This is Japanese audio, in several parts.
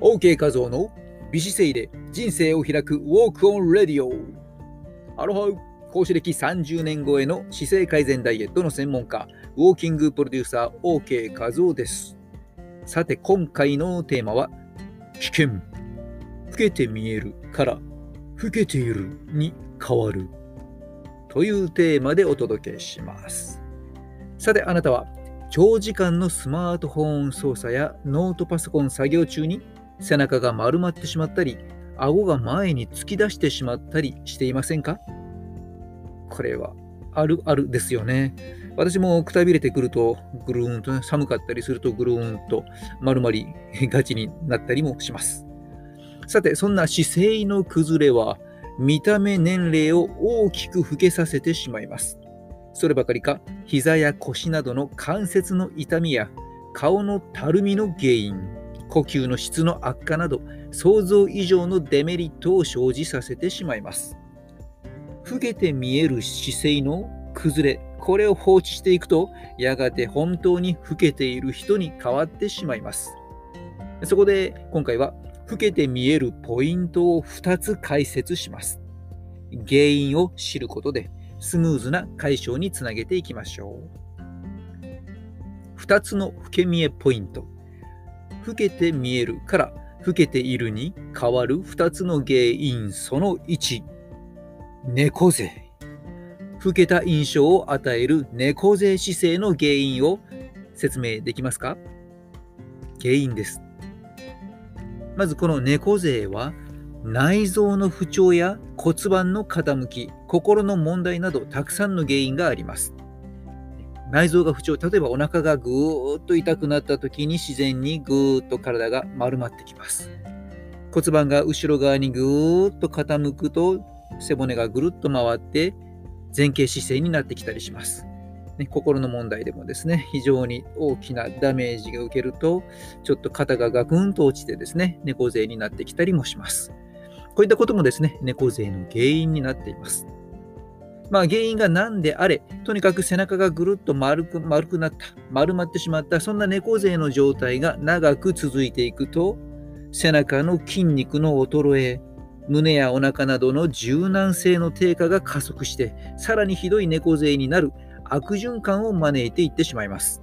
OK 画像の美姿勢で人生を開く Walk On Radio。アロハ講師歴30年超えの姿勢改善ダイエットの専門家、ウォーキングプロデューサー OK 画像です。さて、今回のテーマは、危険。老けて見えるから老けているに変わる。というテーマでお届けします。さて、あなたは長時間のスマートフォン操作やノートパソコン作業中に背中が丸まってしまったり、顎が前に突き出してしまったりしていませんか？これはあるあるですよね。私もくたびれてくると、ぐるーんと、寒かったりするとぐるーんと丸まりがちになったりもします。さて、そんな姿勢の崩れは、見た目年齢を大きく老けさせてしまいます。そればかりか、膝や腰などの関節の痛みや顔のたるみの原因、呼吸の質の悪化など想像以上のデメリットを生じさせてしまいます。老けて見える姿勢の崩れ、これを放置していくと、やがて本当に老けている人に変わってしまいます。そこで今回は、老けて見えるポイントを2つ解説します。原因を知ることで、スムーズな解消につなげていきましょう。2つの老け見えポイント。老けて見えるから老けているに変わる2つの原因その1猫背。老けた印象を与える猫背姿勢の原因を説明できますか？原因です。まずこの猫背は内臓の不調や骨盤の傾き心の問題などたくさんの原因があります。内臓が不調、例えばお腹がぐーっと痛くなった時に自然にぐーっと体が丸まってきます。骨盤が後ろ側にぐーっと傾くと背骨がぐるっと回って前傾姿勢になってきたりします。ね、心の問題でもですね、非常に大きなダメージが受けると、ちょっと肩がガクンと落ちてですね、猫背になってきたりもします。こういったこともですね、猫背の原因になっています。まあ、原因が何であれ、とにかく背中がぐるっと丸く丸くなった、丸まってしまった、そんな猫背の状態が長く続いていくと、背中の筋肉の衰え、胸やお腹などの柔軟性の低下が加速して、さらにひどい猫背になる悪循環を招いていってしまいます。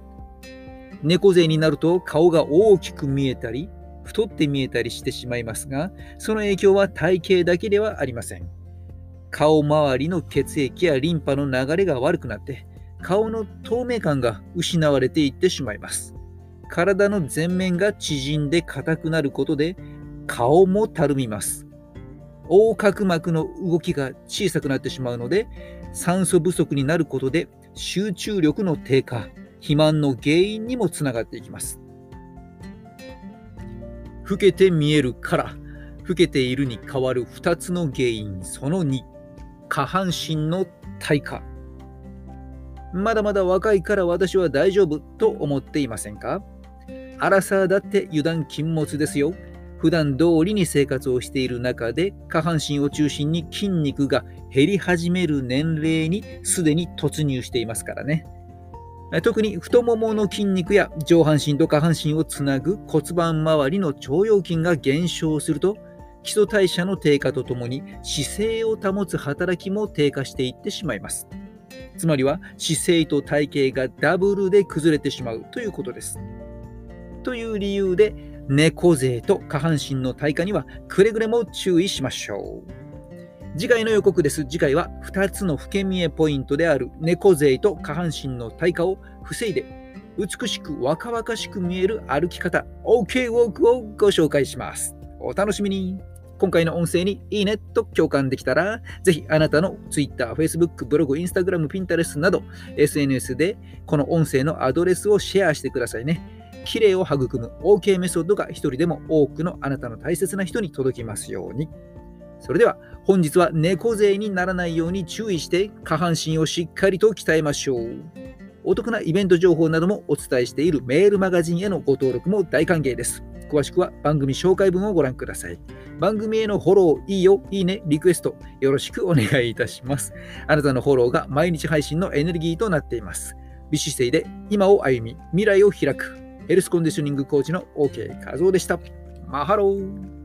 猫背になると顔が大きく見えたり、太って見えたりしてしまいますが、その影響は体型だけではありません。顔周りの血液やリンパの流れが悪くなって顔の透明感が失われていってしまいます。体の前面が縮んで硬くなることで顔もたるみます。横隔膜の動きが小さくなってしまうので酸素不足になることで集中力の低下、肥満の原因にもつながっていきます。老けて見えるから老けているに変わる2つの原因その2下半身の体化。まだまだ若いから私は大丈夫と思っていませんか？アラサーだって油断禁物ですよ。普段通りに生活をしている中で下半身を中心に筋肉が減り始める年齢にすでに突入していますからね。特に太ももの筋肉や上半身と下半身をつなぐ骨盤周りの腸腰筋が減少すると基礎代謝の低下とともに姿勢を保つ働きも低下していってしまいます。つまりは姿勢と体型がダブルで崩れてしまうということです。という理由で猫背と下半身の体化にはくれぐれも注意しましょう。次回の予告です。次回は2つの老け見えポイントである猫背と下半身の体化を防いで美しく若々しく見える歩き方 OK ウォークをご紹介します。お楽しみに今回の音声にいいねと共感できたら、ぜひあなたの Twitter、Facebook、ブログ、Instagram、Pinterest など SNS でこの音声のアドレスをシェアしてくださいね。綺麗を育む OK メソッドが一人でも多くのあなたの大切な人に届きますように。それでは本日は猫背にならないように注意して下半身をしっかりと鍛えましょう。お得なイベント情報などもお伝えしているメールマガジンへのご登録も大歓迎です。詳しくは番組紹介文をご覧ください。番組へのフォロー、いいよ、いいね、リクエスト、よろしくお願いいたします。あなたのフォローが毎日配信のエネルギーとなっています。美姿勢で今を歩み、未来を開く、ヘルスコンディショニングコーチの OK 和夫でした。マハロー